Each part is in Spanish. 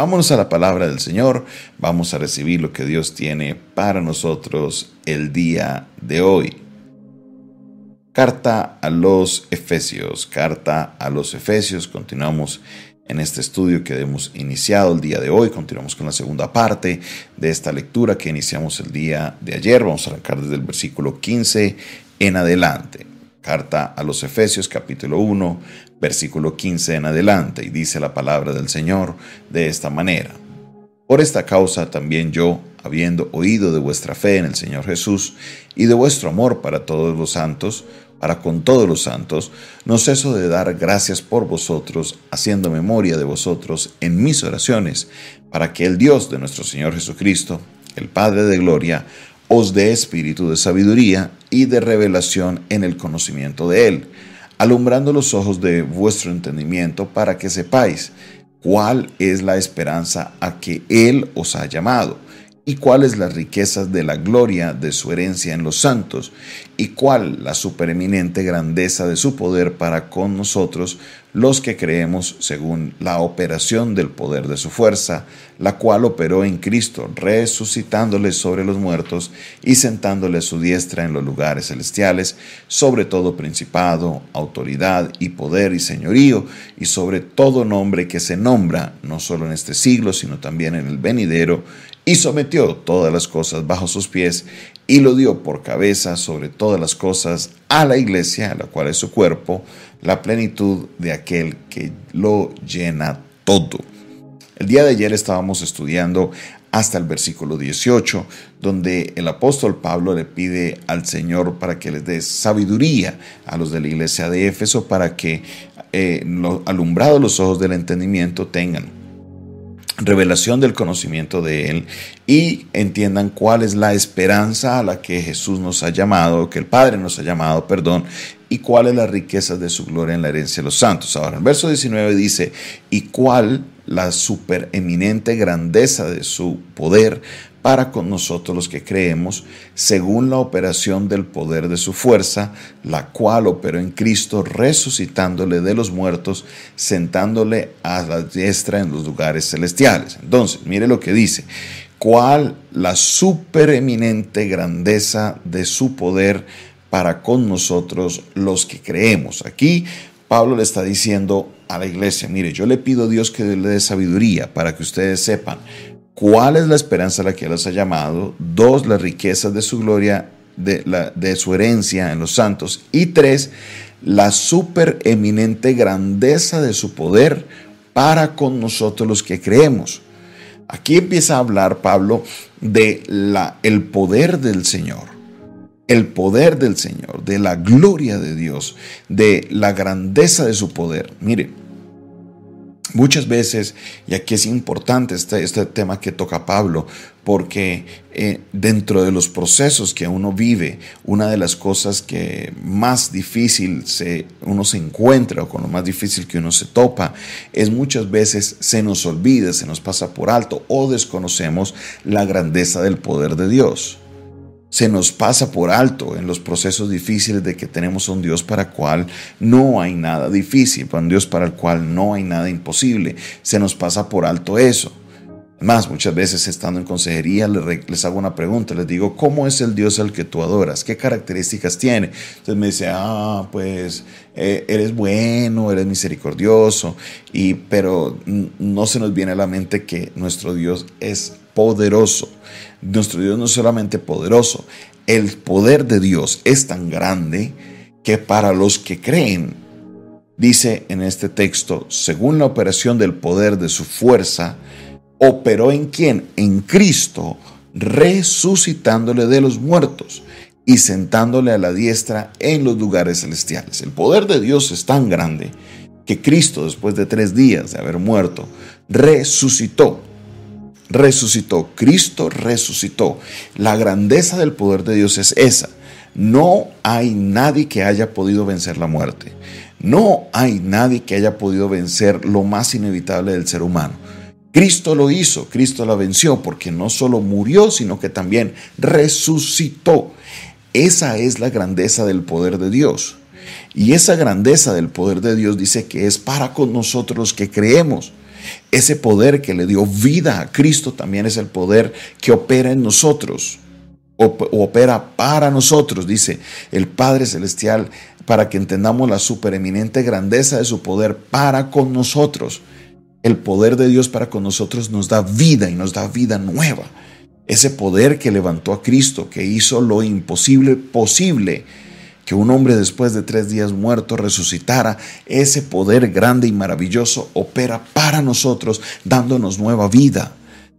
Vámonos a la palabra del Señor, vamos a recibir lo que Dios tiene para nosotros el día de hoy. Carta a los Efesios, carta a los Efesios, continuamos en este estudio que hemos iniciado el día de hoy. Continuamos con la segunda parte de esta lectura que iniciamos el día de ayer. Vamos a arrancar desde el versículo 15 en adelante. Carta a los Efesios capítulo 1, versículo 15 en adelante. Y dice la palabra del Señor de esta manera. Por esta causa también yo, habiendo oído de vuestra fe en el Señor Jesús y de vuestro amor para todos los santos, para con todos los santos, no ceso de dar gracias por vosotros, haciendo memoria de vosotros en mis oraciones, para que el Dios de nuestro Señor Jesucristo, el Padre de Gloria, os dé espíritu de sabiduría y de revelación en el conocimiento de Él, alumbrando los ojos de vuestro entendimiento para que sepáis cuál es la esperanza a que Él os ha llamado y cuáles las riquezas de la gloria de su herencia en los santos, y cuál la supereminente grandeza de su poder para con nosotros, los que creemos según la operación del poder de su fuerza, la cual operó en Cristo, resucitándole sobre los muertos y sentándole a su diestra en los lugares celestiales, sobre todo principado, autoridad y poder y señorío, y sobre todo nombre que se nombra, no solo en este siglo, sino también en el venidero, y sometió todas las cosas bajo sus pies y lo dio por cabeza sobre todas las cosas a la iglesia, la cual es su cuerpo, la plenitud de aquel que lo llena todo. El día de ayer estábamos estudiando hasta el versículo 18, donde el apóstol Pablo le pide al Señor para que les dé sabiduría a los de la iglesia de Éfeso para que eh, alumbrados los ojos del entendimiento tengan revelación del conocimiento de Él y entiendan cuál es la esperanza a la que Jesús nos ha llamado, que el Padre nos ha llamado, perdón, y cuál es la riqueza de su gloria en la herencia de los santos. Ahora, el verso 19 dice, y cuál la supereminente grandeza de su poder para con nosotros los que creemos, según la operación del poder de su fuerza, la cual operó en Cristo, resucitándole de los muertos, sentándole a la diestra en los lugares celestiales. Entonces, mire lo que dice, cuál la supereminente grandeza de su poder para con nosotros los que creemos. Aquí Pablo le está diciendo a la iglesia, mire, yo le pido a Dios que le dé sabiduría para que ustedes sepan cuál es la esperanza a la que Él los ha llamado, dos, las riquezas de su gloria, de, la, de su herencia en los santos, y tres, la supereminente grandeza de su poder para con nosotros los que creemos. Aquí empieza a hablar Pablo de la, el poder del Señor, el poder del Señor, de la gloria de Dios, de la grandeza de su poder. Mire, Muchas veces, y aquí es importante este, este tema que toca Pablo, porque eh, dentro de los procesos que uno vive, una de las cosas que más difícil se, uno se encuentra o con lo más difícil que uno se topa, es muchas veces se nos olvida, se nos pasa por alto o desconocemos la grandeza del poder de Dios se nos pasa por alto en los procesos difíciles de que tenemos un Dios para el cual no hay nada difícil, un Dios para el cual no hay nada imposible. Se nos pasa por alto eso. Más, muchas veces estando en consejería les, hago una pregunta, les digo, ¿cómo es el Dios al que tú adoras? ¿Qué características tiene? Entonces me dice, ah, pues eh, eres bueno, eres misericordioso, y, pero no se nos viene a la mente que nuestro Dios es poderoso. Nuestro Dios no es solamente poderoso, el poder de Dios es tan grande que para los que creen, dice en este texto, según la operación del poder de su fuerza, operó en quién? En Cristo, resucitándole de los muertos y sentándole a la diestra en los lugares celestiales. El poder de Dios es tan grande que Cristo, después de tres días de haber muerto, resucitó. Resucitó. Cristo resucitó. La grandeza del poder de Dios es esa. No hay nadie que haya podido vencer la muerte. No hay nadie que haya podido vencer lo más inevitable del ser humano. Cristo lo hizo, Cristo la venció, porque no solo murió, sino que también resucitó. Esa es la grandeza del poder de Dios. Y esa grandeza del poder de Dios dice que es para con nosotros los que creemos. Ese poder que le dio vida a Cristo también es el poder que opera en nosotros, o opera para nosotros, dice el Padre Celestial, para que entendamos la supereminente grandeza de su poder para con nosotros. El poder de Dios para con nosotros nos da vida y nos da vida nueva. Ese poder que levantó a Cristo, que hizo lo imposible posible que un hombre después de tres días muerto resucitara, ese poder grande y maravilloso opera para nosotros, dándonos nueva vida,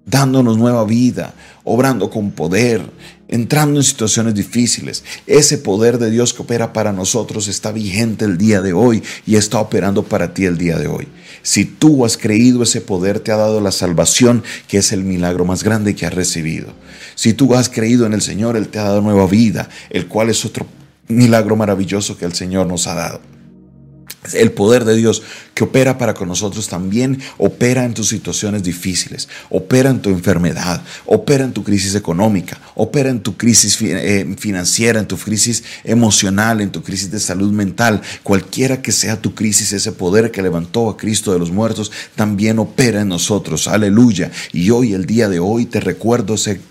dándonos nueva vida, obrando con poder, entrando en situaciones difíciles. Ese poder de Dios que opera para nosotros está vigente el día de hoy y está operando para ti el día de hoy. Si tú has creído ese poder, te ha dado la salvación, que es el milagro más grande que has recibido. Si tú has creído en el Señor, Él te ha dado nueva vida, el cual es otro milagro maravilloso que el Señor nos ha dado. El poder de Dios que opera para con nosotros también opera en tus situaciones difíciles, opera en tu enfermedad, opera en tu crisis económica, opera en tu crisis eh, financiera, en tu crisis emocional, en tu crisis de salud mental. Cualquiera que sea tu crisis, ese poder que levantó a Cristo de los muertos también opera en nosotros. Aleluya. Y hoy, el día de hoy, te recuerdo ese,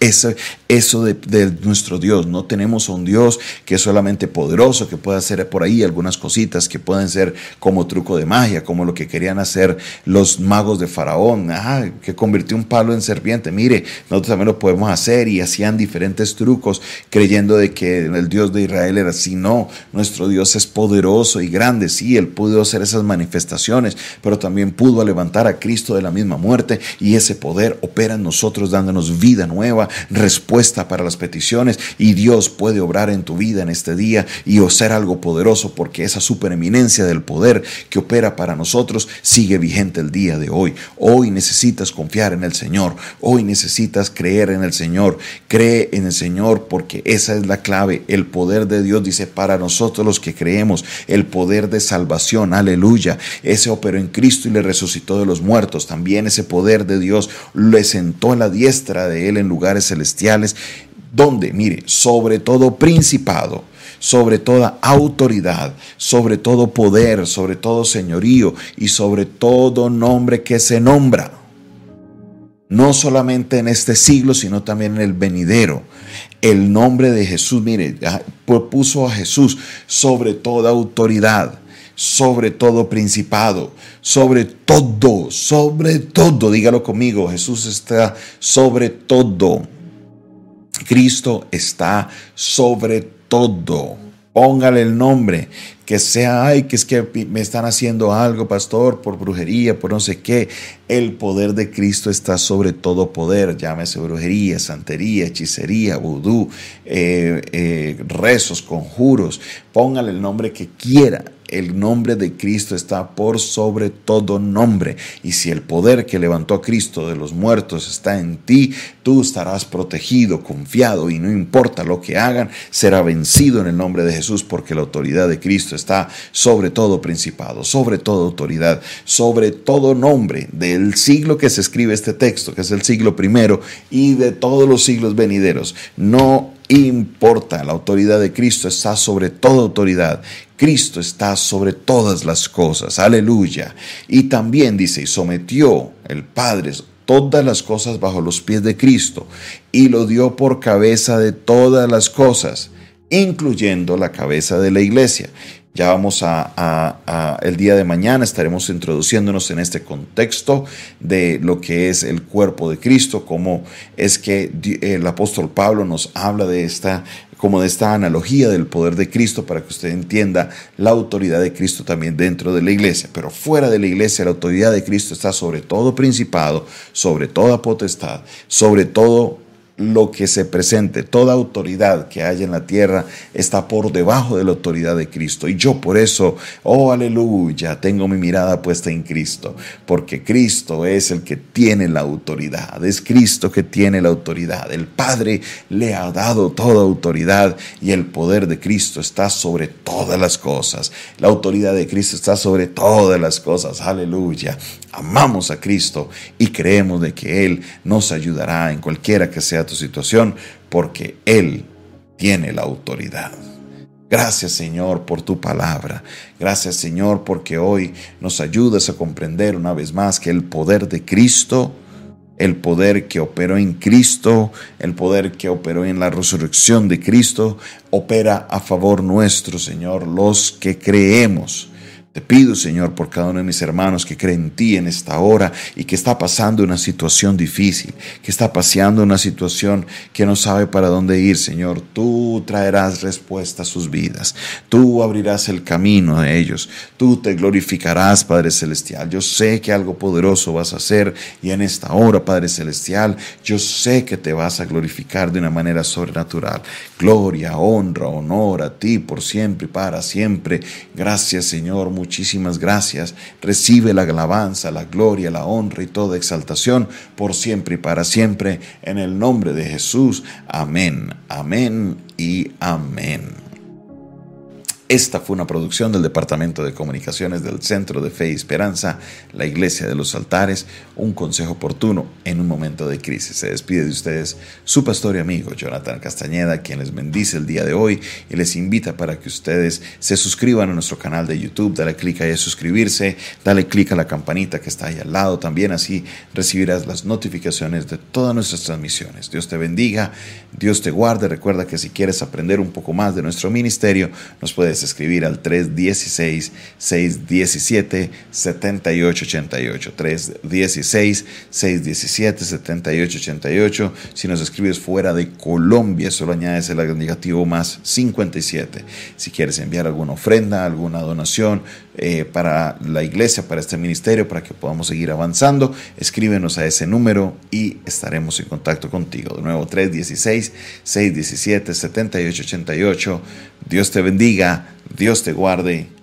eso de, de nuestro Dios. No tenemos un Dios que es solamente poderoso, que pueda hacer por ahí algunas cositas que pueden ser como truco de magia, como lo que querían hacer los magos de Faraón, que convirtió un palo en serpiente. Mire, nosotros también lo podemos hacer y hacían diferentes trucos creyendo de que el Dios de Israel era así. No, nuestro Dios es poderoso y grande. Sí, Él pudo hacer esas manifestaciones, pero también pudo levantar a Cristo de la misma muerte y ese poder opera en nosotros dándonos vida nueva, respuesta para las peticiones y Dios puede obrar en tu vida en este día y hacer algo poderoso porque esa supereminencia del poder que opera para nosotros sigue vigente el día de hoy. Hoy necesitas confiar en el Señor, hoy necesitas creer en el Señor. Cree en el Señor porque esa es la clave. El poder de Dios dice para nosotros los que creemos, el poder de salvación, aleluya. Ese operó en Cristo y le resucitó de los muertos. También ese poder de Dios le sentó en la diestra de Él en lugares celestiales donde, mire, sobre todo principado, sobre toda autoridad, sobre todo poder, sobre todo señorío y sobre todo nombre que se nombra. No solamente en este siglo, sino también en el venidero. El nombre de Jesús, mire, puso a Jesús sobre toda autoridad, sobre todo principado, sobre todo, sobre todo, dígalo conmigo, Jesús está sobre todo. Cristo está sobre todo. Póngale el nombre, que sea, ay, que es que me están haciendo algo, pastor, por brujería, por no sé qué. El poder de Cristo está sobre todo poder, llámese brujería, santería, hechicería, vudú, eh, eh, rezos, conjuros. Póngale el nombre que quiera el nombre de Cristo está por sobre todo nombre. Y si el poder que levantó a Cristo de los muertos está en ti, tú estarás protegido, confiado y no importa lo que hagan, será vencido en el nombre de Jesús porque la autoridad de Cristo está sobre todo principado, sobre toda autoridad, sobre todo nombre del siglo que se escribe este texto, que es el siglo primero y de todos los siglos venideros. No importa, la autoridad de Cristo está sobre toda autoridad. Cristo está sobre todas las cosas, aleluya. Y también dice, y sometió el Padre todas las cosas bajo los pies de Cristo y lo dio por cabeza de todas las cosas, incluyendo la cabeza de la iglesia. Ya vamos a, el día de mañana estaremos introduciéndonos en este contexto de lo que es el cuerpo de Cristo, cómo es que el apóstol Pablo nos habla de esta como de esta analogía del poder de Cristo para que usted entienda la autoridad de Cristo también dentro de la iglesia. Pero fuera de la iglesia la autoridad de Cristo está sobre todo principado, sobre toda potestad, sobre todo lo que se presente, toda autoridad que haya en la tierra está por debajo de la autoridad de Cristo. Y yo por eso, oh aleluya, tengo mi mirada puesta en Cristo, porque Cristo es el que tiene la autoridad, es Cristo que tiene la autoridad. El Padre le ha dado toda autoridad y el poder de Cristo está sobre todas las cosas. La autoridad de Cristo está sobre todas las cosas, aleluya. Amamos a Cristo y creemos de que Él nos ayudará en cualquiera que sea situación porque Él tiene la autoridad. Gracias Señor por tu palabra. Gracias Señor porque hoy nos ayudas a comprender una vez más que el poder de Cristo, el poder que operó en Cristo, el poder que operó en la resurrección de Cristo, opera a favor nuestro Señor, los que creemos. Te pido, Señor, por cada uno de mis hermanos que creen en ti en esta hora y que está pasando una situación difícil, que está pasando una situación que no sabe para dónde ir, Señor. Tú traerás respuesta a sus vidas. Tú abrirás el camino a ellos. Tú te glorificarás, Padre Celestial. Yo sé que algo poderoso vas a hacer y en esta hora, Padre Celestial, yo sé que te vas a glorificar de una manera sobrenatural. Gloria, honra, honor a ti por siempre y para siempre. Gracias, Señor muchísimas gracias. Recibe la alabanza, la gloria, la honra y toda exaltación por siempre y para siempre. En el nombre de Jesús. Amén, amén y amén. Esta fue una producción del Departamento de Comunicaciones del Centro de Fe y Esperanza, la Iglesia de los Altares, un consejo oportuno en un momento de crisis. Se despide de ustedes su pastor y amigo Jonathan Castañeda, quien les bendice el día de hoy y les invita para que ustedes se suscriban a nuestro canal de YouTube, dale clic ahí a suscribirse, dale clic a la campanita que está ahí al lado también, así recibirás las notificaciones de todas nuestras transmisiones. Dios te bendiga, Dios te guarde, recuerda que si quieres aprender un poco más de nuestro ministerio, nos puedes escribir al 316-617-7888. 316-617-7888. Si nos escribes fuera de Colombia, solo añades el negativo más 57. Si quieres enviar alguna ofrenda, alguna donación eh, para la iglesia, para este ministerio, para que podamos seguir avanzando, escríbenos a ese número y estaremos en contacto contigo. De nuevo, 316-617-7888. Dios te bendiga, Dios te guarde